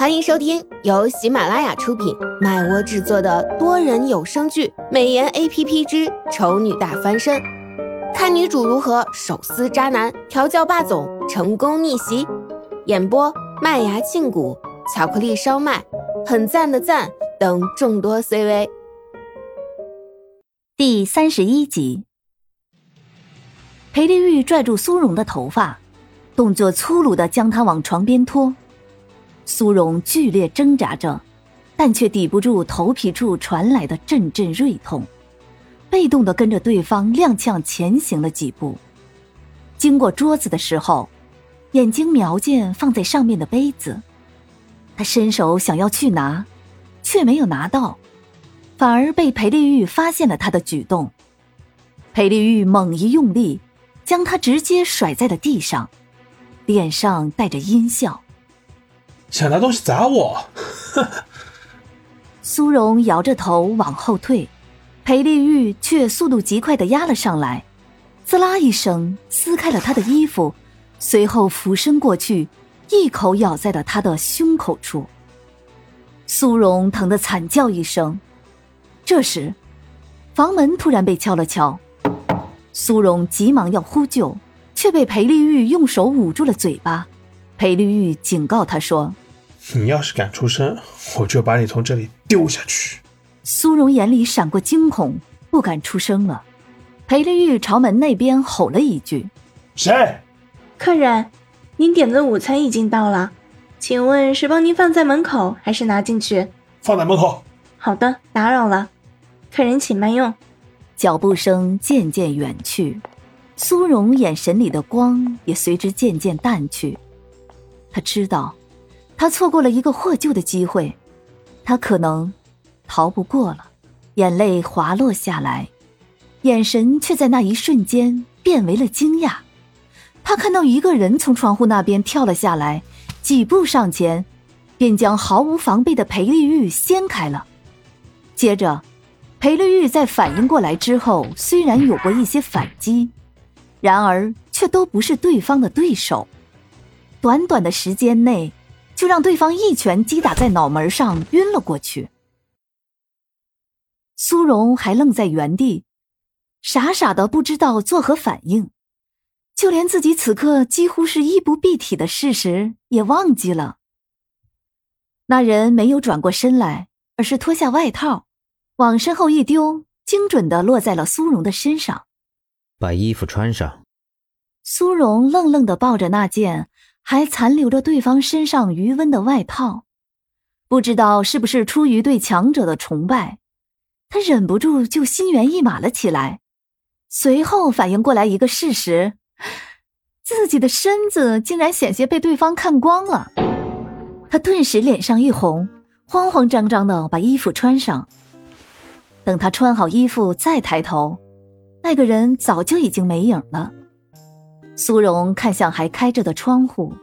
欢迎收听由喜马拉雅出品、麦窝制作的多人有声剧《美颜 A P P 之丑女大翻身》，看女主如何手撕渣男、调教霸总、成功逆袭。演播：麦芽庆谷、巧克力烧麦、很赞的赞等众多 C V。第三十一集，裴丽玉拽住苏荣的头发，动作粗鲁的将她往床边拖。苏荣剧烈挣扎着，但却抵不住头皮处传来的阵阵锐痛，被动的跟着对方踉跄前行了几步。经过桌子的时候，眼睛瞄见放在上面的杯子，他伸手想要去拿，却没有拿到，反而被裴丽玉发现了他的举动。裴丽玉猛一用力，将他直接甩在了地上，脸上带着阴笑。想拿东西砸我！苏荣摇着头往后退，裴丽玉却速度极快的压了上来，滋啦一声撕开了他的衣服，随后俯身过去，一口咬在了他的胸口处。苏荣疼得惨叫一声。这时，房门突然被敲了敲，苏荣急忙要呼救，却被裴丽玉用手捂住了嘴巴。裴丽玉警告他说。你要是敢出声，我就把你从这里丢下去。苏荣眼里闪过惊恐，不敢出声了。裴丽玉朝门那边吼了一句：“谁？客人，您点的午餐已经到了，请问是帮您放在门口，还是拿进去？放在门口。好的，打扰了，客人请慢用。”脚步声渐渐远去，苏荣眼神里的光也随之渐渐淡去。他知道。他错过了一个获救的机会，他可能逃不过了。眼泪滑落下来，眼神却在那一瞬间变为了惊讶。他看到一个人从窗户那边跳了下来，几步上前，便将毫无防备的裴丽玉掀开了。接着，裴丽玉在反应过来之后，虽然有过一些反击，然而却都不是对方的对手。短短的时间内。就让对方一拳击打在脑门上，晕了过去。苏荣还愣在原地，傻傻的不知道作何反应，就连自己此刻几乎是衣不蔽体的事实也忘记了。那人没有转过身来，而是脱下外套，往身后一丢，精准的落在了苏荣的身上。把衣服穿上。苏荣愣愣的抱着那件。还残留着对方身上余温的外套，不知道是不是出于对强者的崇拜，他忍不住就心猿意马了起来。随后反应过来一个事实，自己的身子竟然险些被对方看光了。他顿时脸上一红，慌慌张张的把衣服穿上。等他穿好衣服再抬头，那个人早就已经没影了。苏荣看向还开着的窗户，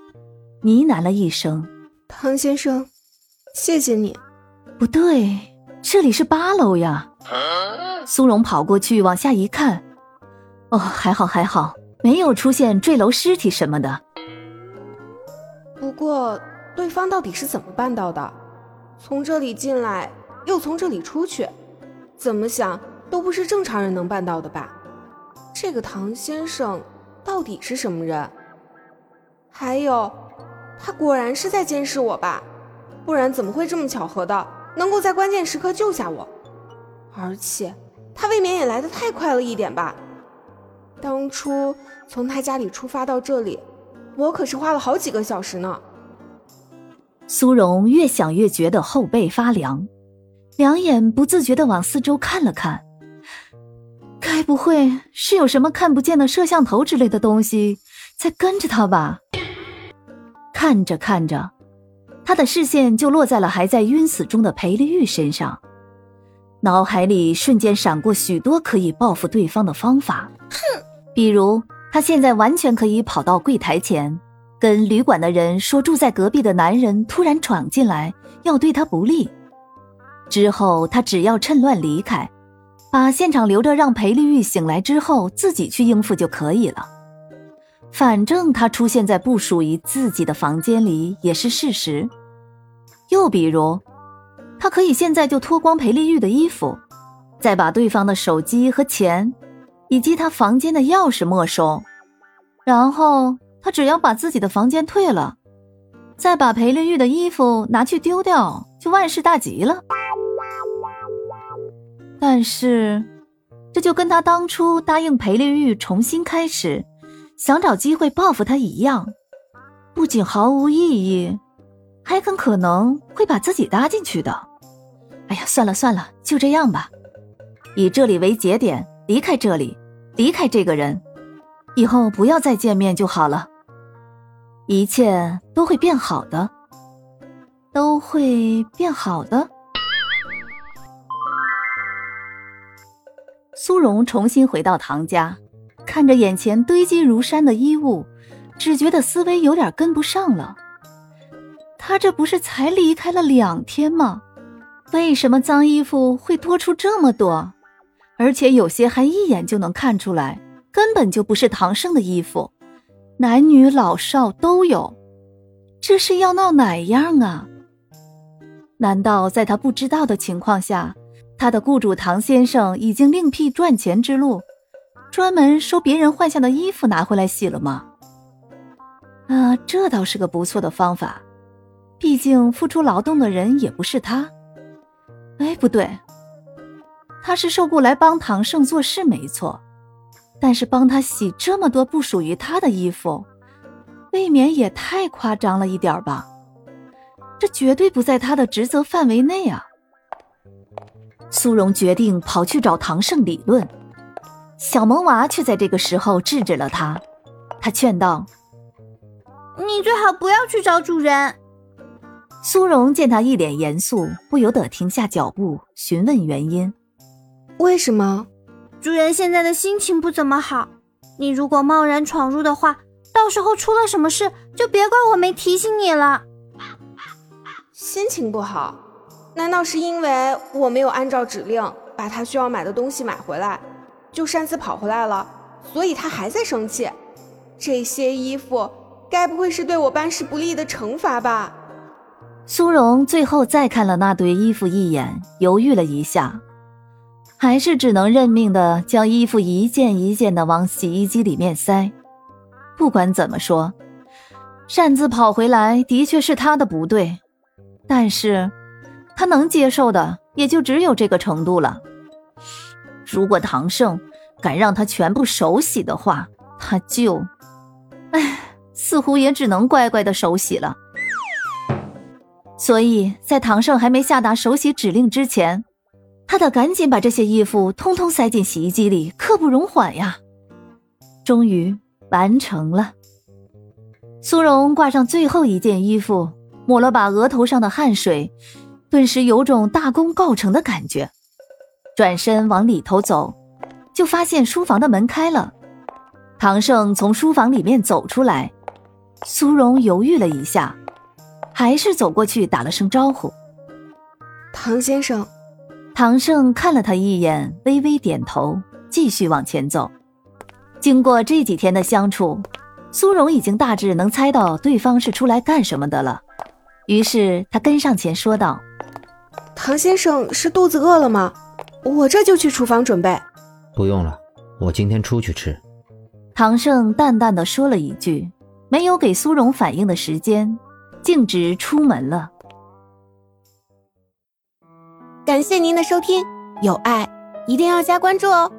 呢喃了一声：“唐先生，谢谢你。”不对，这里是八楼呀。苏荣跑过去往下一看，哦，还好还好，没有出现坠楼尸体什么的。不过，对方到底是怎么办到的？从这里进来，又从这里出去，怎么想都不是正常人能办到的吧？这个唐先生。到底是什么人？还有，他果然是在监视我吧？不然怎么会这么巧合的能够在关键时刻救下我？而且他未免也来得太快了一点吧？当初从他家里出发到这里，我可是花了好几个小时呢。苏荣越想越觉得后背发凉，两眼不自觉地往四周看了看。该不会是有什么看不见的摄像头之类的东西在跟着他吧？看着看着，他的视线就落在了还在晕死中的裴丽玉身上，脑海里瞬间闪过许多可以报复对方的方法。哼，比如他现在完全可以跑到柜台前，跟旅馆的人说住在隔壁的男人突然闯进来要对他不利，之后他只要趁乱离开。把现场留着，让裴丽玉醒来之后自己去应付就可以了。反正他出现在不属于自己的房间里也是事实。又比如，他可以现在就脱光裴丽玉的衣服，再把对方的手机和钱，以及他房间的钥匙没收，然后他只要把自己的房间退了，再把裴丽玉的衣服拿去丢掉，就万事大吉了。但是，这就跟他当初答应裴丽玉重新开始，想找机会报复他一样，不仅毫无意义。还很可能会把自己搭进去的。哎呀，算了算了，就这样吧，以这里为节点，离开这里，离开这个人，以后不要再见面就好了。一切都会变好的，都会变好的。苏荣重新回到唐家，看着眼前堆积如山的衣物，只觉得思维有点跟不上了。他这不是才离开了两天吗？为什么脏衣服会多出这么多？而且有些还一眼就能看出来，根本就不是唐胜的衣服，男女老少都有。这是要闹哪样啊？难道在他不知道的情况下，他的雇主唐先生已经另辟赚钱之路，专门收别人换下的衣服拿回来洗了吗？啊，这倒是个不错的方法。毕竟付出劳动的人也不是他。哎，不对，他是受雇来帮唐胜做事没错，但是帮他洗这么多不属于他的衣服，未免也太夸张了一点吧？这绝对不在他的职责范围内啊！苏荣决定跑去找唐胜理论，小萌娃却在这个时候制止了他。他劝道：“你最好不要去找主人。”苏荣见他一脸严肃，不由得停下脚步，询问原因：“为什么？主人现在的心情不怎么好。你如果贸然闯入的话，到时候出了什么事，就别怪我没提醒你了。”心情不好？难道是因为我没有按照指令把他需要买的东西买回来，就擅自跑回来了，所以他还在生气？这些衣服该不会是对我办事不利的惩罚吧？苏荣最后再看了那堆衣服一眼，犹豫了一下，还是只能认命的将衣服一件一件的往洗衣机里面塞。不管怎么说，擅自跑回来的确是他的不对，但是他能接受的也就只有这个程度了。如果唐胜敢让他全部手洗的话，他就……唉，似乎也只能乖乖的手洗了。所以在唐胜还没下达手洗指令之前，他得赶紧把这些衣服通通塞进洗衣机里，刻不容缓呀！终于完成了。苏荣挂上最后一件衣服，抹了把额头上的汗水，顿时有种大功告成的感觉。转身往里头走，就发现书房的门开了，唐胜从书房里面走出来。苏荣犹豫了一下。还是走过去打了声招呼，唐先生。唐胜看了他一眼，微微点头，继续往前走。经过这几天的相处，苏荣已经大致能猜到对方是出来干什么的了。于是他跟上前说道：“唐先生是肚子饿了吗？我这就去厨房准备。”“不用了，我今天出去吃。”唐胜淡淡的说了一句，没有给苏荣反应的时间。径直出门了。感谢您的收听，有爱一定要加关注哦。